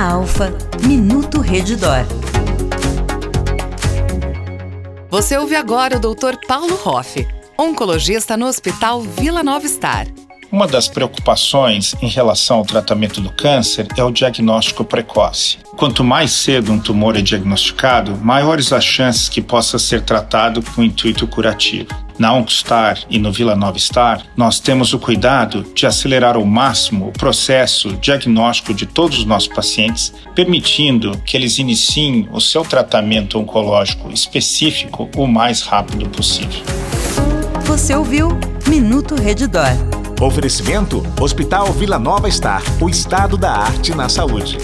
Alfa, Minuto Redidor. Você ouve agora o Dr. Paulo Hoff, oncologista no Hospital Vila Nova Star. Uma das preocupações em relação ao tratamento do câncer é o diagnóstico precoce. Quanto mais cedo um tumor é diagnosticado, maiores as chances que possa ser tratado com intuito curativo. Na OncoStar e no Vila Nova Star, nós temos o cuidado de acelerar ao máximo o processo diagnóstico de todos os nossos pacientes, permitindo que eles iniciem o seu tratamento oncológico específico o mais rápido possível. Você ouviu Minuto Redidor. Oferecimento Hospital Vila Nova Star, o estado da arte na saúde.